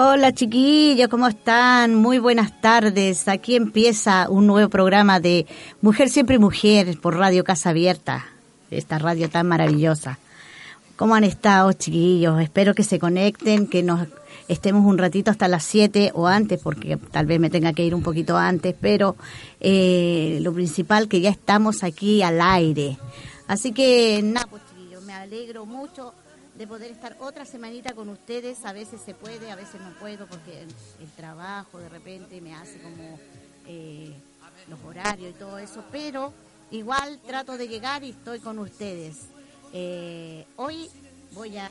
Hola chiquillos, ¿cómo están? Muy buenas tardes. Aquí empieza un nuevo programa de Mujer Siempre Mujer por Radio Casa Abierta, esta radio tan maravillosa. ¿Cómo han estado chiquillos? Espero que se conecten, que nos estemos un ratito hasta las 7 o antes, porque tal vez me tenga que ir un poquito antes, pero eh, lo principal que ya estamos aquí al aire. Así que nada, pues chiquillos, me alegro mucho de poder estar otra semanita con ustedes. A veces se puede, a veces no puedo porque el, trabajo de repente me hace como eh, los horarios y todo eso, pero igual trato de llegar y estoy con ustedes. Eh, hoy voy a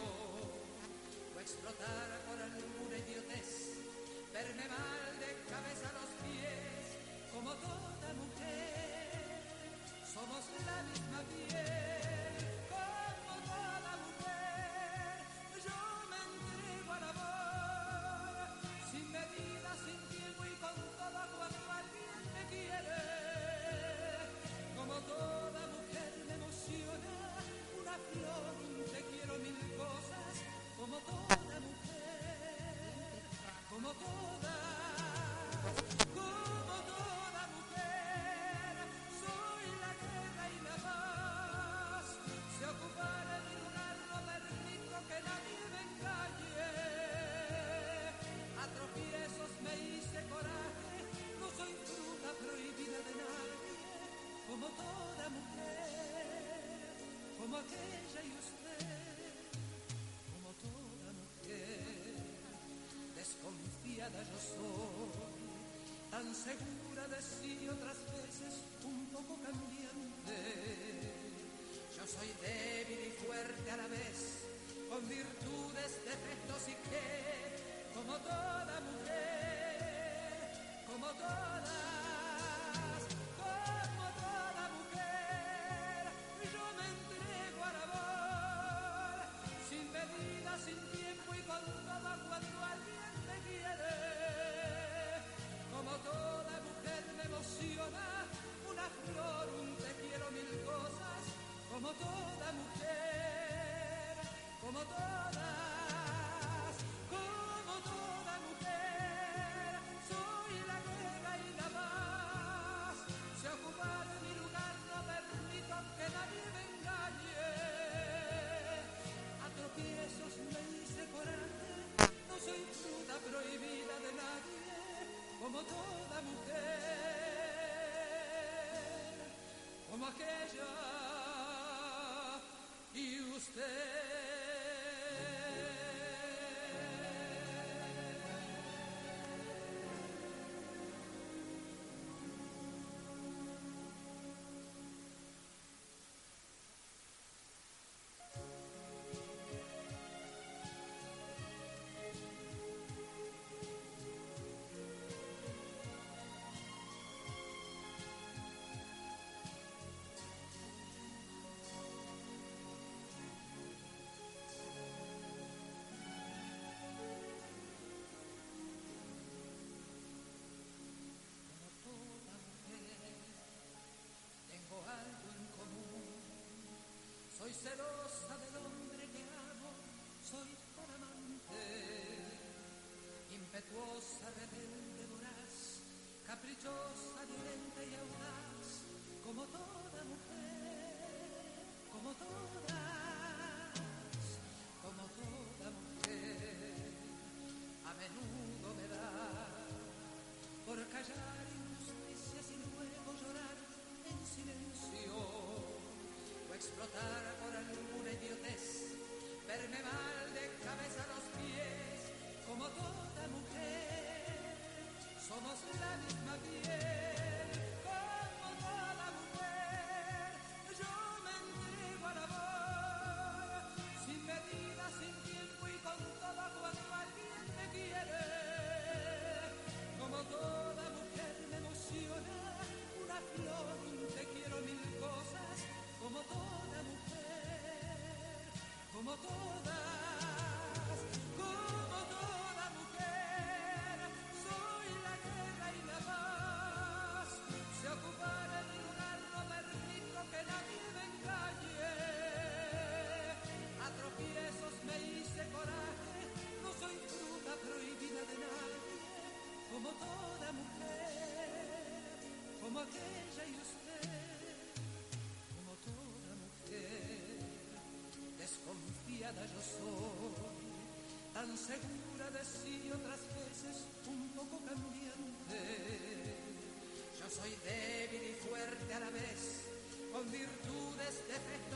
segura de sí otras veces un poco cambiante. Yo soy débil y fuerte a la vez, caprichosa, violenta y audaz, como toda mujer, como todas, como toda mujer, a menudo me da por callar injusticias y luego llorar en silencio o explotar verme mal de cabeza a los pies, como toda yo soy, tan segura de sí otras veces un poco cambiante. Yo soy débil y fuerte a la vez, con virtudes, defectos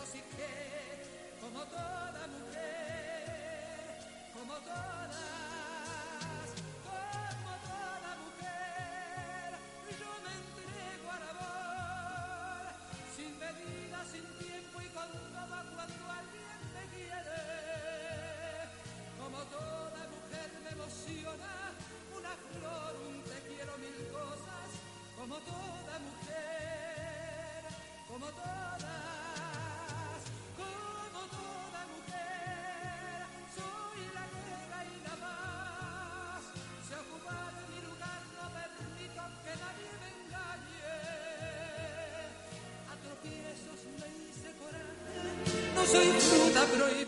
soy fruta prohibida.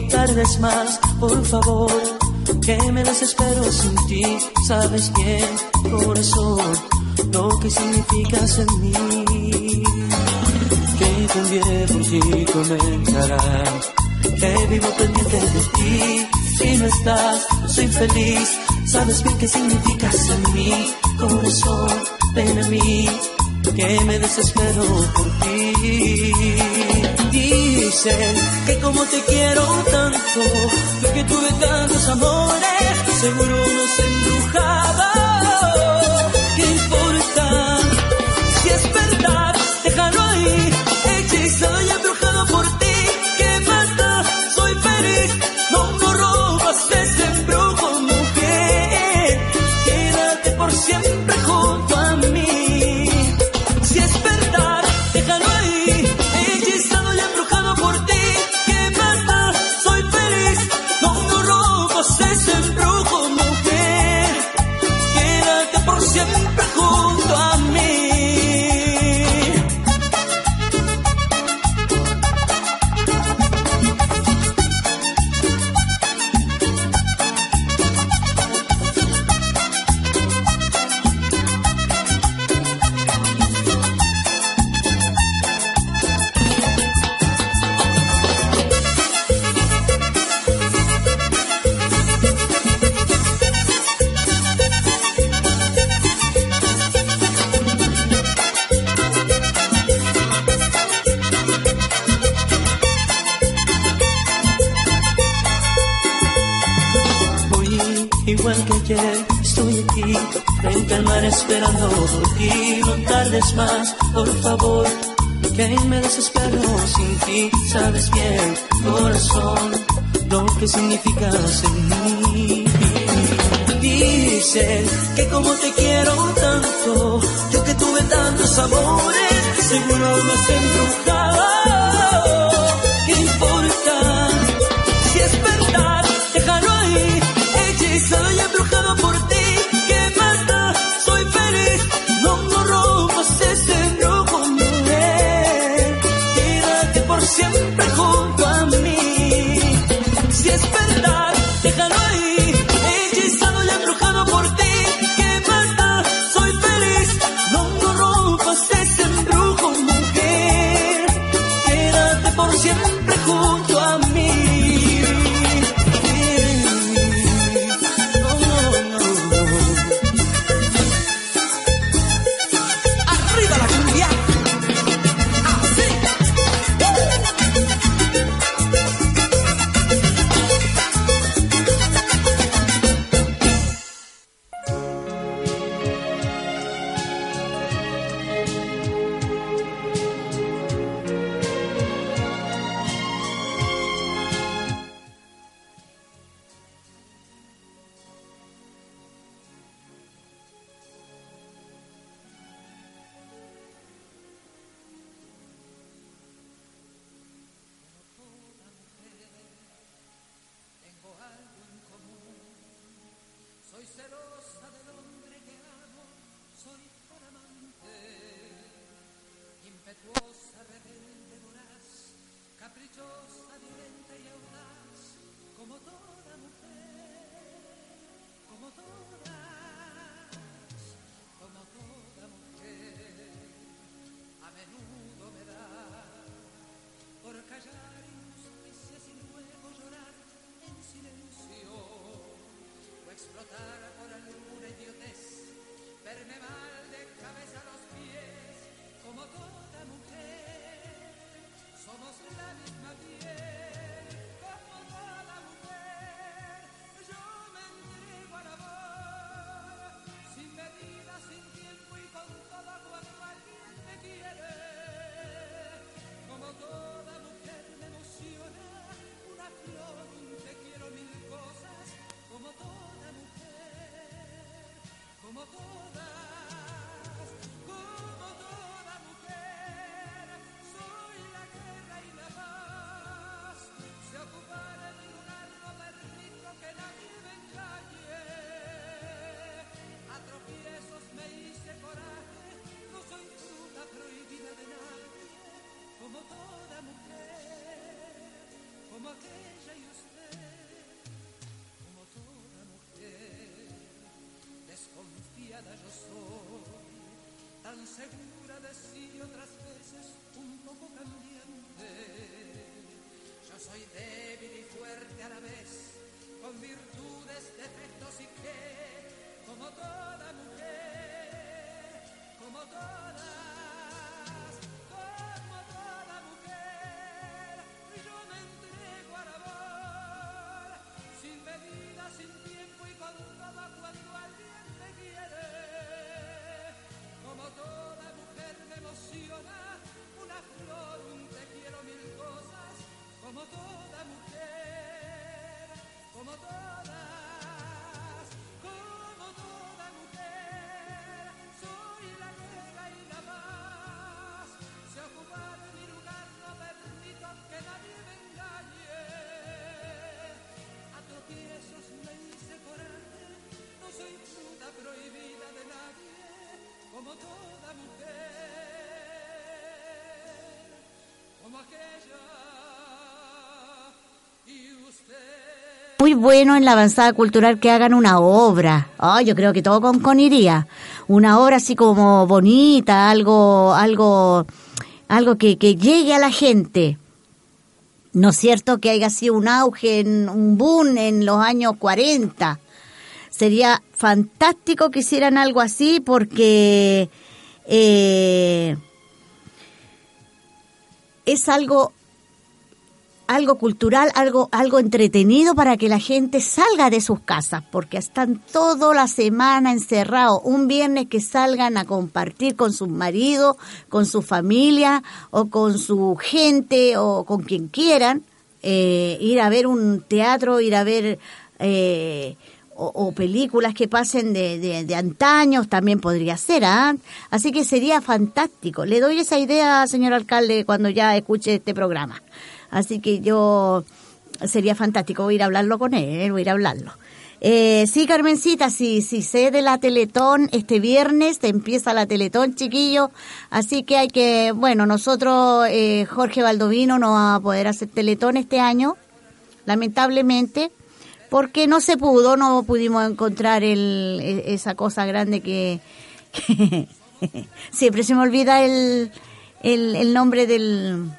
No tardes más, por favor, que me desespero sin ti. Sabes bien, corazón, lo que significas en mí. Que cambié por ti comenzará, que vivo pendiente de ti. Si no estás, soy feliz. Sabes bien qué significas en mí, corazón, ven a mí que me desespero por ti. Dicen que como te quiero tanto, que tuve tantos amores, seguro nos embrujaba. Igual que ayer, estoy aquí, frente al mar esperando por ti. No tardes más, por favor, que me desespero sin ti. Sabes bien, corazón, lo que significas en mí. Dicen que como te quiero tanto, yo que tuve tantos amores, seguro me has embrujado. ¿Qué importa? Yo soy, tan segura de sí otras veces un poco cambiante. Yo soy débil y fuerte a la vez, con virtudes, defectos y que, como toda mujer, como todas, toda mujer me emociona una flor, un te quiero mil cosas, como toda mujer, como todas, como toda mujer, aquella y usted. Muy bueno en la avanzada cultural que hagan una obra. Ah, yo creo que todo con, con iría. Una obra así como bonita, algo, algo, algo que, que llegue a la gente. ¿No es cierto que haya sido un auge, en, un boom en los años 40? Sería fantástico que hicieran algo así porque eh, es algo algo cultural, algo, algo entretenido para que la gente salga de sus casas, porque están toda la semana encerrados. Un viernes que salgan a compartir con sus maridos, con su familia o con su gente o con quien quieran, eh, ir a ver un teatro, ir a ver eh, o, películas que pasen de, de, de antaños, también podría ser, ¿ah? Así que sería fantástico. Le doy esa idea, señor alcalde, cuando ya escuche este programa. Así que yo sería fantástico, voy ir a hablarlo con él, voy a ir a hablarlo. Eh, sí, Carmencita, sí, sí, sé de la Teletón, este viernes empieza la Teletón, chiquillo, así que hay que, bueno, nosotros, eh, Jorge Baldovino no va a poder hacer Teletón este año, lamentablemente, porque no se pudo, no pudimos encontrar el, e- esa cosa grande que, siempre se me olvida el, el, nombre del,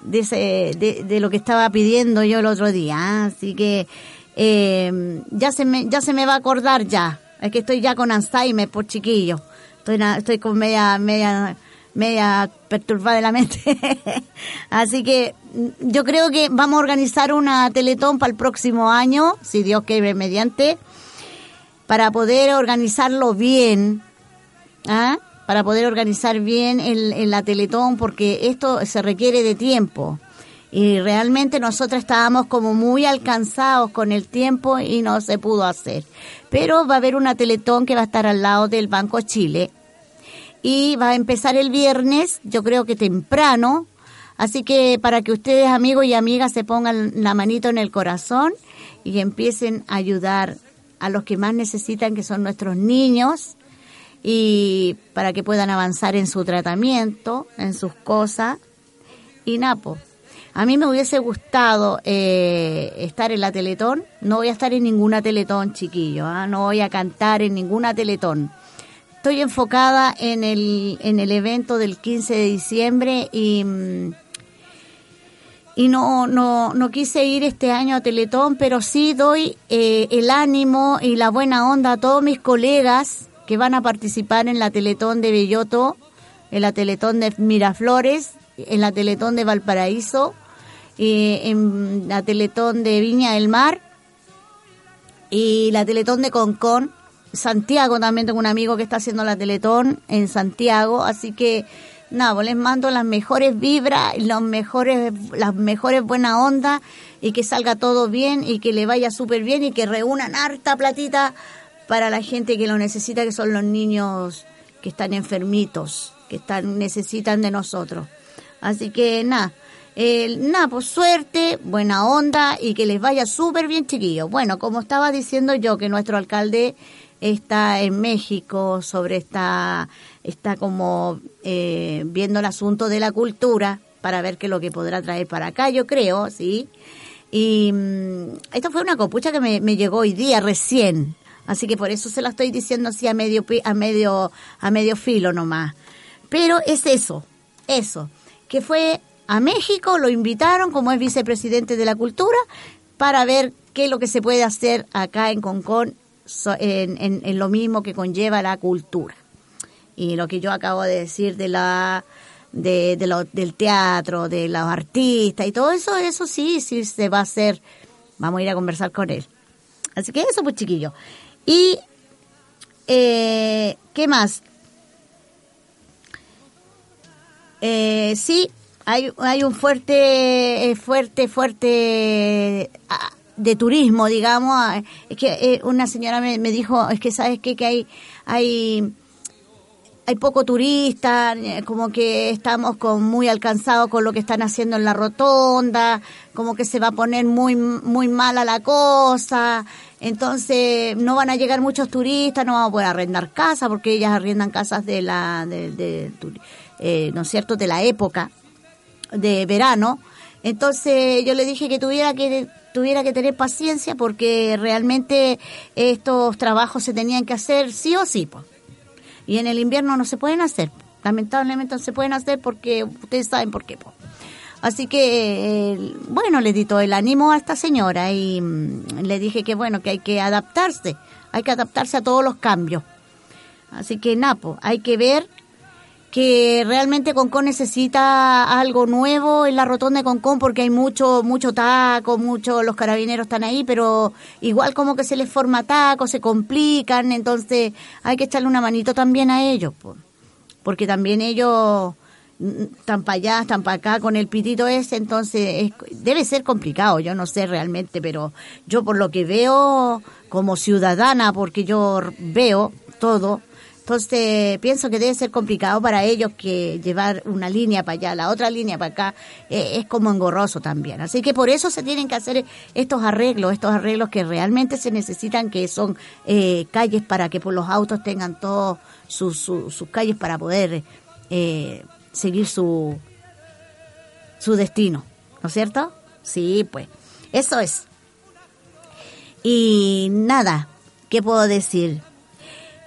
de, ese, de, lo que estaba pidiendo yo el otro día. ¿ah? Así que eh, ya, se me, ya se me va a acordar ya. Es que estoy ya con Alzheimer por chiquillo. Estoy, estoy con media, media, media perturbada de la mente. Así que mm, yo creo que vamos a organizar una teletón para el próximo año, si Dios quiere mediante, para poder organizarlo bien. ¿ah? para poder organizar bien el, el- la Teletón, porque esto se requiere de tiempo. Y realmente nosotros estábamos como muy alcanzados con el tiempo y no se pudo hacer. Pero va a haber una Teletón que va a estar al lado del Banco Chile. Y va a empezar el viernes, yo creo que temprano. Así que para que ustedes, amigos y amigas, se pongan la manito en el corazón y empiecen a ayudar a los que más necesitan, que son nuestros niños y para que puedan avanzar en su tratamiento, en sus cosas. Y Napo, a mí me hubiese gustado eh, estar en la Teletón. No voy a estar en ninguna Teletón, chiquillo. ¿ah? No voy a cantar en ninguna Teletón. Estoy enfocada en el, en el evento del 15 de diciembre y, mm, y no, no, no quise ir este año a Teletón, pero sí doy eh, el ánimo y la buena onda a todos mis colegas que van a participar en la Teletón de Belloto, en la Teletón de Miraflores, en la Teletón de Valparaíso, en la Teletón de Viña del Mar y la Teletón de Concón. Santiago también tengo un amigo que está haciendo la Teletón en Santiago, así que nada, pues les mando las mejores vibras, los mejores, las mejores buenas ondas y que salga todo bien y que le vaya súper bien y que reúnan harta platita para la gente que lo necesita, que son los niños que están enfermitos, que están necesitan de nosotros. Así que nada, eh, nada, pues suerte, buena onda y que les vaya súper bien, chiquillos. Bueno, como estaba diciendo yo, que nuestro alcalde está en México sobre esta, está como eh, viendo el asunto de la cultura para ver qué es lo que podrá traer para acá, yo creo, sí. Y mm, esto fue una copucha que me, llegó hoy día recién, así que por eso se la estoy diciendo así a medio a medio a medio filo nomás. Pero es eso, eso, que fue a México, lo invitaron como es vicepresidente de la cultura para ver qué es lo que se puede hacer acá en Concón en, en- lo mismo que conlleva la cultura. Y lo que yo acabo de decir de la de, de del teatro, de los artistas y todo eso, eso sí, sí se va a hacer. Vamos a ir a conversar con él. Así que eso, pues chiquillo. Y, eh, ¿qué más? Eh, sí, hay, hay un fuerte, eh, fuerte, fuerte ah, de turismo, digamos. Es que eh, una señora me, dijo, es que sabes qué? que hay, hay, hay poco turista, como que estamos con muy alcanzados con lo que están haciendo en la rotonda, como que se va a poner muy muy mala la cosa, entonces no van a llegar muchos turistas, no vamos a poder arrendar casas porque ellas arriendan casas de la de, de turi- eh, no es cierto de la época de verano. Entonces yo le dije que tuviera que tuviera que tener paciencia porque realmente estos trabajos se tenían que hacer sí o sí, pues. Y en el invierno no se pueden hacer. Lamentablemente no se pueden hacer porque ustedes saben por qué. po. Así que, eh, bueno, le di todo el ánimo a esta señora y mm, le dije que, bueno, que hay que adaptarse. Hay que adaptarse a todos los cambios. Así que, Napo, hay que ver que realmente Concón necesita algo nuevo en la rotonda de Concón porque hay mucho mucho taco, mucho los carabineros están ahí, pero igual como que se les forma taco, se complican, entonces hay que echarle una manito también a ellos, po. porque también ellos mm, están para allá, están para acá con el pitito ese, entonces es- debe ser complicado, yo no sé realmente, pero yo por lo que veo como ciudadana, porque yo veo todo, entonces pienso que debe ser complicado para ellos que llevar una línea para allá, la otra línea para acá, eh, es como engorroso también. Así que por eso se tienen que hacer estos arreglos, estos arreglos que realmente se necesitan, que son eh, calles para que pues, los autos tengan todos sus, sus, sus calles para poder eh, seguir su, su destino, ¿no es cierto? Sí, pues, eso es. Y nada, ¿qué puedo decir?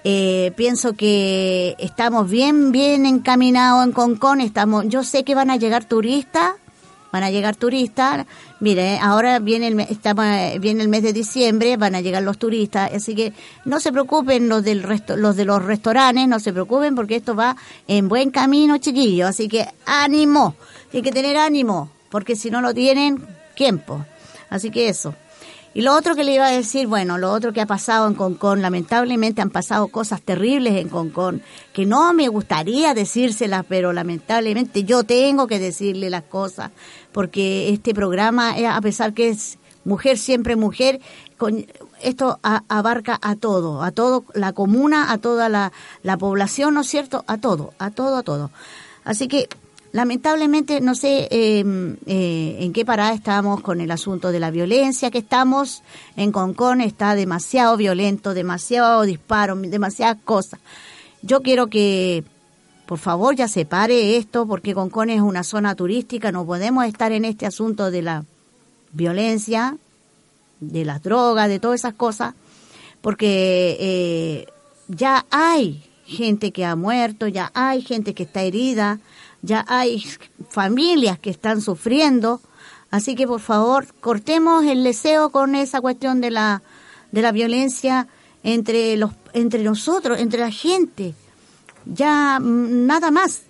Eh, pienso que estamos bien, bien encaminados en Concón. Estamos, yo sé que van a llegar turistas, van a llegar turistas. Mire, ahora viene el, estamos, eh, viene el mes de diciembre, van a llegar los turistas, así que no se preocupen los del resto, los de los restaurantes, no se preocupen porque esto va en buen camino, chiquillos. Así que ánimo, hay que tener ánimo, porque si no lo tienen, tiempo. Así que eso. Y lo otro que le iba a decir, bueno, lo otro que ha pasado en Concón, lamentablemente han pasado cosas terribles en Concón, que no me gustaría decírselas, pero lamentablemente yo tengo que decirle las cosas, porque este programa, eh, a pesar que es mujer siempre mujer, esto a- abarca a todo, a todo la comuna, a toda la, la población, ¿no es cierto? A todo, a todo, a todo. Así que lamentablemente no sé eh, eh, en qué parada estamos con el asunto de la violencia que estamos. En Concón está demasiado violento demasiado disparo demasiadas cosas. Yo quiero que, por favor, ya se pare esto, porque Concón es una zona turística, no podemos estar en este asunto de la violencia, de las drogas, de todas esas cosas, porque eh, ya hay gente que ha muerto, ya hay gente que está herida, ya hay familias que están sufriendo, así que por favor cortemos el deseo con esa cuestión de la de la violencia entre los entre nosotros, entre la gente. Ya mm, nada más.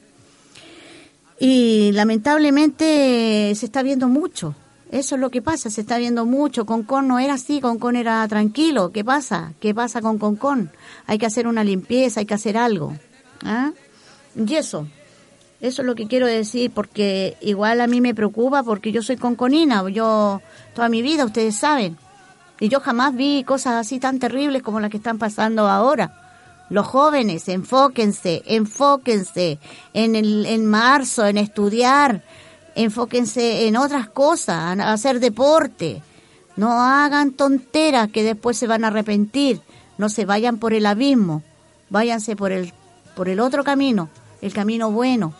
Y lamentablemente se está viendo mucho. Eso es lo que pasa, se está viendo mucho. Concón no era así, Concón era tranquilo. ¿Qué pasa? ¿Qué pasa con Concón? Hay que hacer una limpieza, hay que hacer algo. ¿Ah? Y eso, eso es lo que quiero decir, porque igual a mí me preocupa, porque yo soy conconina, yo toda mi vida, ustedes saben. Y yo jamás vi cosas así tan terribles como las que están pasando ahora. Los jóvenes, enfóquense, enfóquense en, el, en marzo, en estudiar, enfóquense en otras cosas, hacer deporte. No hagan tonteras que después se van a arrepentir. No se vayan por el abismo, váyanse por el, por el otro camino, el camino bueno.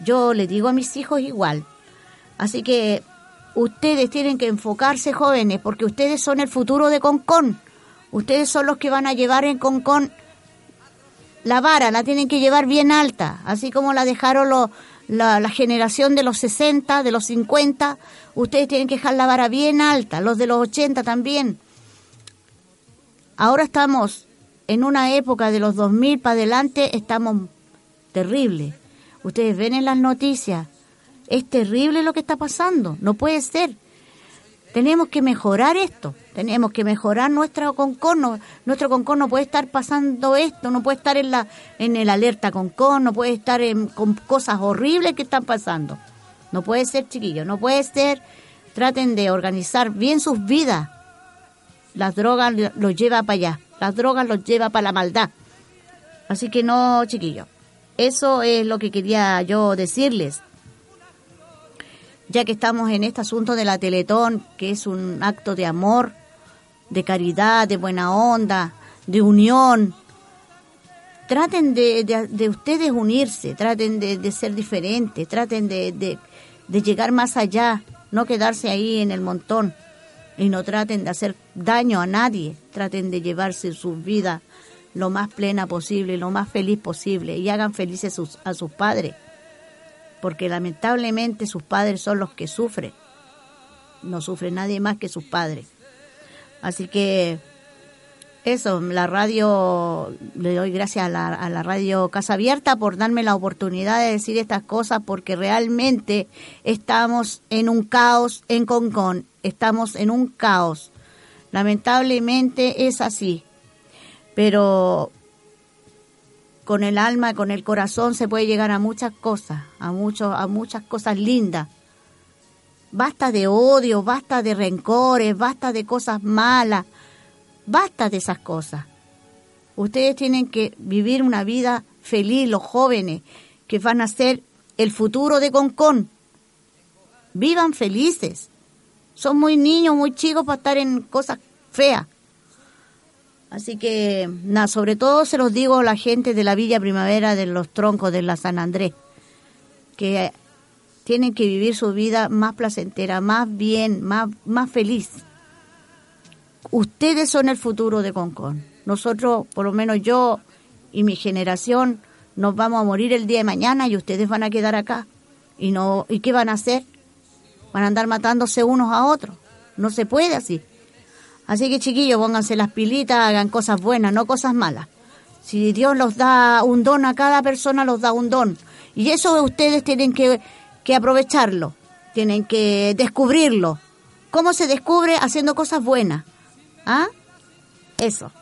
Yo le digo a mis hijos igual. Así que ustedes tienen que enfocarse jóvenes, porque ustedes son el futuro de Concón. Ustedes son los que van a llevar en Concón la vara, la tienen que llevar bien alta, así como la dejaron los la, la, generación de los 60, de los 50, ustedes tienen que dejar la vara bien alta, los de los 80 también. Ahora estamos en una época de los 2000 para adelante, estamos terribles. Ustedes ven en las noticias, es terrible lo que está pasando, no puede ser. Tenemos que mejorar esto, tenemos que mejorar nuestro concorno. Nuestro concorno no puede estar pasando esto, no puede estar en la en el alerta concon, no puede estar con cosas horribles que están pasando. No puede ser, chiquillos, no puede ser. Traten de organizar bien sus vidas. Las drogas los lleva para allá, las drogas los lleva para la maldad. Así que no, chiquillos. Eso es lo que quería yo decirles ya que estamos en este asunto de la Teletón, que es un acto de amor, de caridad, de buena onda, de unión. Traten de, de, ustedes unirse, traten de, ser diferentes, traten de, llegar más allá, no quedarse ahí en el montón y no traten de hacer daño a nadie, traten de llevarse su vida lo más plena posible, lo más feliz posible y hagan felices sus, a sus padres porque lamentablemente sus padres son los que sufren. No sufre nadie más que sus padres. Así que eso, la radio, le doy gracias a la, a la, radio Casa Abierta por darme la oportunidad de decir estas cosas porque realmente estamos en un caos en Concón, estamos en un caos. Lamentablemente es así, pero con el alma, con el corazón se puede llegar a muchas cosas, a muchos, a muchas cosas lindas. Basta de odio, basta de rencores, basta de cosas malas, basta de esas cosas. Ustedes tienen que vivir una vida feliz, los jóvenes, que van a ser el futuro de Concón. Vivan felices. Son muy niños, muy chicos para estar en cosas feas. Así que, nada, sobre todo se los digo a la gente de la Villa Primavera de los Troncos de la San Andrés, que tienen que vivir su vida más placentera, más bien, más, más feliz. Ustedes son el futuro de Concón. Nosotros, por lo menos yo y mi generación, nos vamos a morir el día de mañana y ustedes van a quedar acá. ¿Y, no, ¿y qué van a hacer? Van a andar matándose unos a otros. No se puede así. Así que chiquillos, pónganse las pilitas, hagan cosas buenas, no cosas malas. Si Dios los da un don a cada persona, los da un don. Y eso ustedes tienen que, que aprovecharlo, tienen que descubrirlo. ¿Cómo se descubre? Haciendo cosas buenas. ¿Ah? Eso.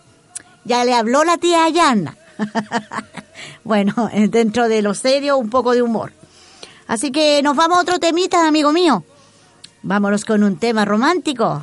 Ya le habló la tía Ayana. bueno, dentro de lo serio, un poco de humor. Así que nos vamos a otro temita, amigo mío. Vámonos con un tema romántico.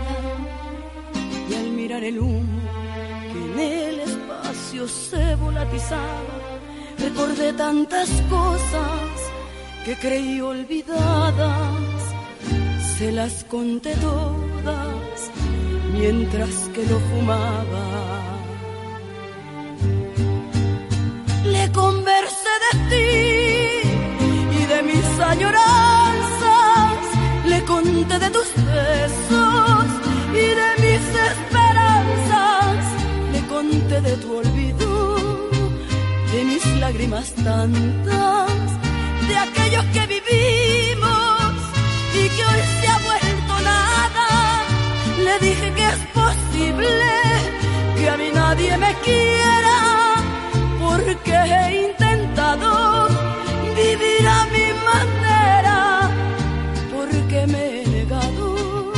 el humo que en el espacio se volatizaba, recordé tantas cosas que creí olvidadas, se las conté todas mientras que lo fumaba. Le conversé de ti y de mis añoranzas, le conté de tus besos y de de tu olvido, de mis lágrimas tantas, de aquellos que vivimos y que hoy se ha vuelto nada. Le dije que es posible que a mí nadie me quiera porque he intentado vivir a mi manera, porque me he negado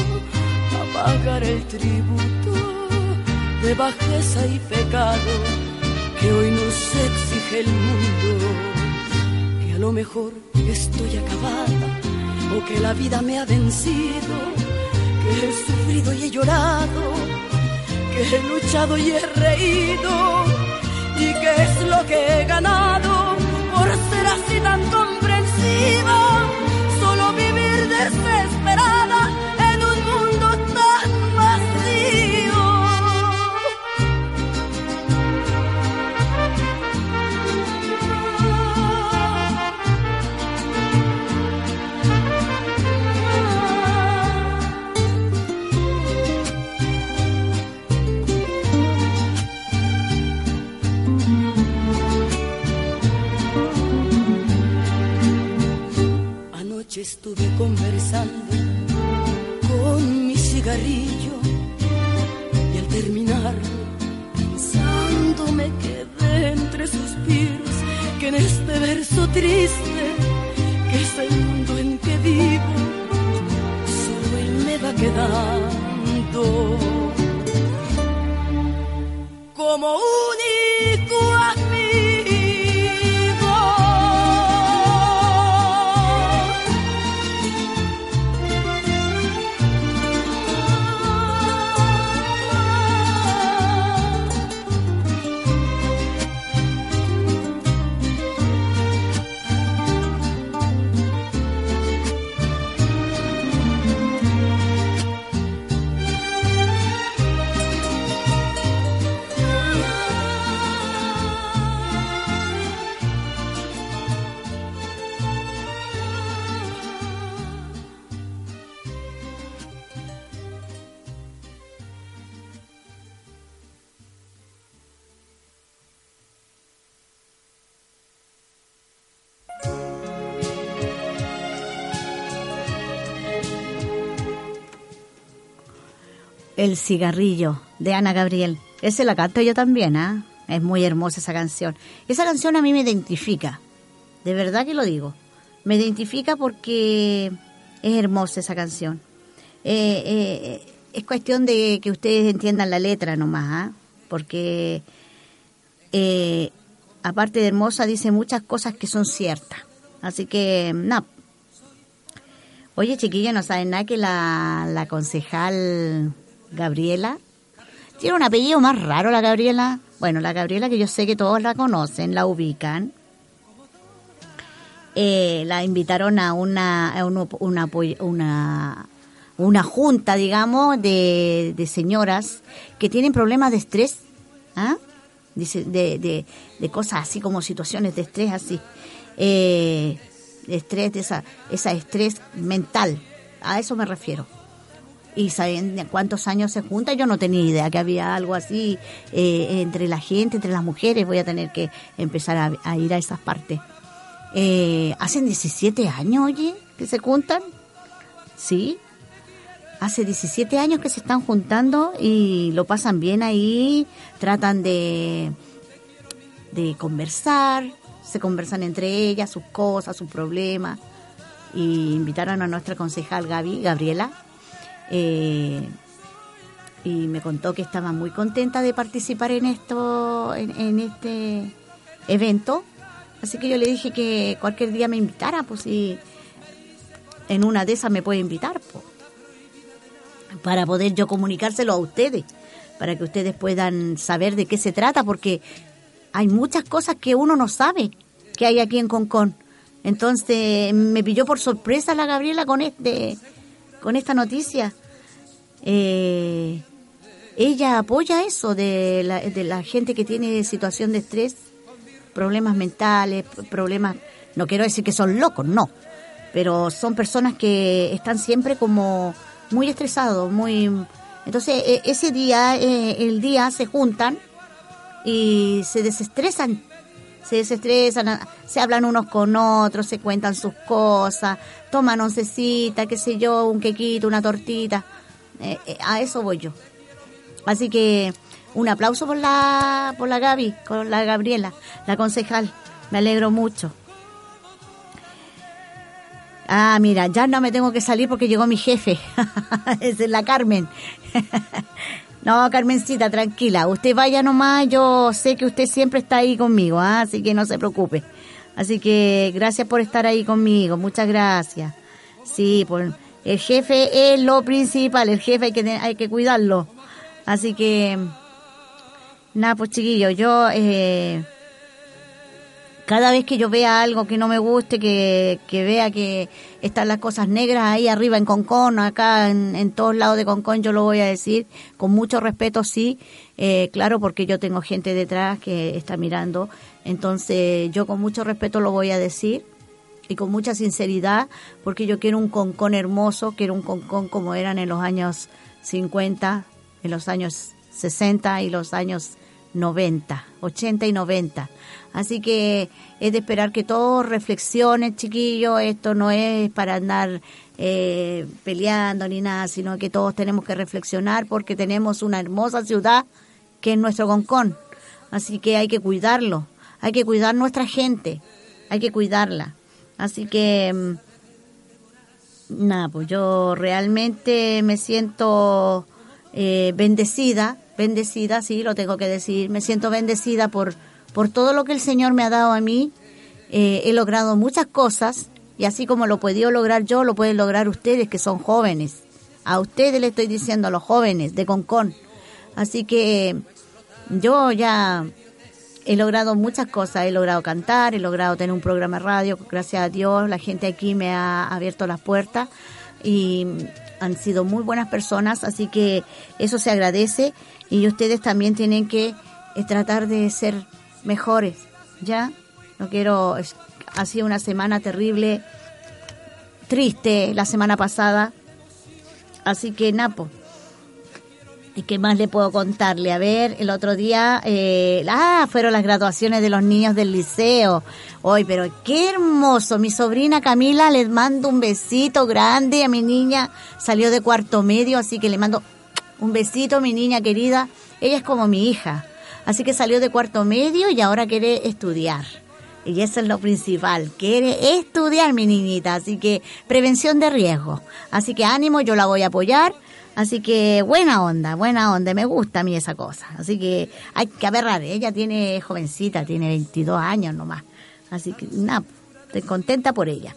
a pagar el tributo bajeza y pecado que hoy nos exige el mundo, que a lo mejor estoy acabada o que la vida me ha vencido, que he sufrido y he llorado, que he luchado y he reído. Y qué es lo que he ganado por ser así tan comprensiva. Solo vivir desesperada El cigarrillo de Ana Gabriel. Ese la canto yo también, ¿ah? Es muy hermosa esa canción. Esa canción a mí me identifica. De verdad que lo digo. Me identifica porque es hermosa esa canción. Eh, eh, es cuestión de que ustedes entiendan la letra nomás, ¿ah? Porque eh, aparte de hermosa dice muchas cosas que son ciertas. Así que, no. Oye, chiquilla, no saben nada que la concejal Gabriela tiene un apellido más raro la Gabriela. Bueno, la Gabriela que yo sé que todos la conocen, la ubican. Eh, la invitaron a una, una, una, una junta, digamos, de, de señoras que tienen problemas de estrés, ¿ah? Dice, de, de, de cosas así como situaciones de estrés así. Eh, de estrés, de esa, esa estrés mental. A eso me refiero y saben cuántos años se junta, yo no tenía idea que había algo así eh, entre la gente, entre las mujeres, voy a tener que empezar a, a ir a esas partes. Eh, ¿Hacen 17 años, oye, que se juntan? ¿Sí? hace 17 años que se están juntando y lo pasan bien ahí, tratan de, de conversar, se conversan entre ellas, sus cosas, sus problemas, y invitaron a nuestra concejal Gaby, Gabriela, eh, y me contó que estaba muy contenta de participar en esto, en, en este evento, así que yo le dije que cualquier día me invitara, pues si en una de esas me puede invitar, pues para poder yo comunicárselo a ustedes, para que ustedes puedan saber de qué se trata, porque hay muchas cosas que uno no sabe que hay aquí en Concón. Entonces me pilló por sorpresa la Gabriela con este, con esta noticia. Eh, ella apoya eso de la, de la gente que tiene situación de estrés, problemas mentales, problemas, no quiero decir que son locos, no, pero son personas que están siempre como muy estresados, muy... Entonces e- ese día, eh, el día se juntan y se desestresan, se desestresan, se hablan unos con otros, se cuentan sus cosas, toman oncecita, qué sé yo, un quequito, una tortita, Eh, eh, a eso voy yo. Así que un aplauso por la, por la Gaby, con la Gabriela, la concejal, me alegro mucho. Ah, mira, ya no me tengo que salir porque llegó mi jefe. Es la Carmen. no, Carmencita, tranquila. Usted vaya nomás. Yo sé que usted siempre está ahí conmigo, ¿ah? así que no se preocupe. Así que gracias por estar ahí conmigo. Muchas gracias. Sí, por, el jefe es lo principal. El jefe hay que, hay que cuidarlo. Así que, nada, pues chiquillos, yo... Eh, cada vez que yo vea algo que no me guste, que, que vea que están las cosas negras ahí arriba en Concón, acá en, en todos lados de Concón, yo lo voy a decir con mucho respeto, sí, eh, claro, porque yo tengo gente detrás que está mirando, entonces yo con mucho respeto lo voy a decir y con mucha sinceridad, porque yo quiero un Concón hermoso, quiero un Concón como eran en los años 50, en los años 60 y los años 90, 80 y 90. Así que es de esperar que todos reflexionen, chiquillos. Esto no es para andar eh, peleando ni nada, sino que todos tenemos que reflexionar porque tenemos una hermosa ciudad que es nuestro Concón. Así que hay que cuidarlo, hay que cuidar nuestra gente, hay que cuidarla. Así que, mm, nada, pues yo realmente me siento eh, bendecida, bendecida, sí, lo tengo que decir, me siento bendecida por, por todo lo que el Señor me ha dado a mí. Eh, he logrado muchas cosas y así como lo podido lograr yo, lo pueden lograr ustedes que son jóvenes. A ustedes le estoy diciendo, a los jóvenes de Concón. Así que yo ya he logrado muchas cosas, he logrado cantar, he logrado tener un programa de radio, gracias a Dios, la gente aquí me ha abierto las puertas y han sido muy buenas personas, así que eso se agradece y ustedes también tienen que eh, tratar de ser mejores, ¿ya? No quiero, ha sido una semana terrible, triste la semana pasada, así que Napo. ¿Y qué más le puedo contarle? A ver, el otro día, eh, ah, fueron las graduaciones de los niños del liceo. Hoy, pero qué hermoso. Mi sobrina Camila les mando un besito grande a mi niña. Salió de cuarto medio, así que le mando un besito, mi niña querida. Ella es como mi hija. Así que salió de cuarto medio y ahora quiere estudiar. Y eso es lo principal, quiere estudiar mi niñita, así que prevención de riesgo. Así que ánimo, yo la voy a apoyar. Así que buena onda, buena onda, me gusta a mí esa cosa. Así que hay que aberrar, ella tiene jovencita, tiene 22 años nomás. Así que nada, estoy contenta por ella.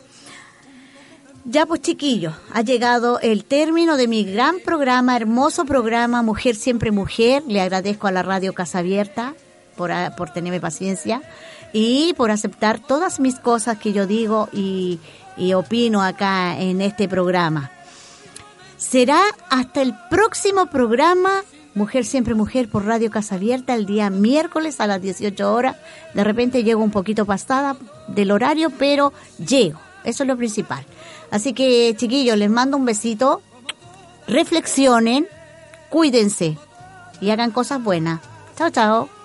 Ya pues chiquillos, ha llegado el término de mi gran programa, hermoso programa Mujer Siempre Mujer. Le agradezco a la radio Casa Abierta por, a- por tenerme paciencia y por aceptar todas mis cosas que yo digo y, y opino acá en este programa. Será hasta el próximo programa Mujer Siempre Mujer por Radio Casa Abierta el día miércoles a las 18 horas. De repente llego un poquito pasada del horario, pero llego. Eso es lo principal. Así que, chiquillos, les mando un besito. Reflexionen, cuídense y hagan cosas buenas. Chao, chao.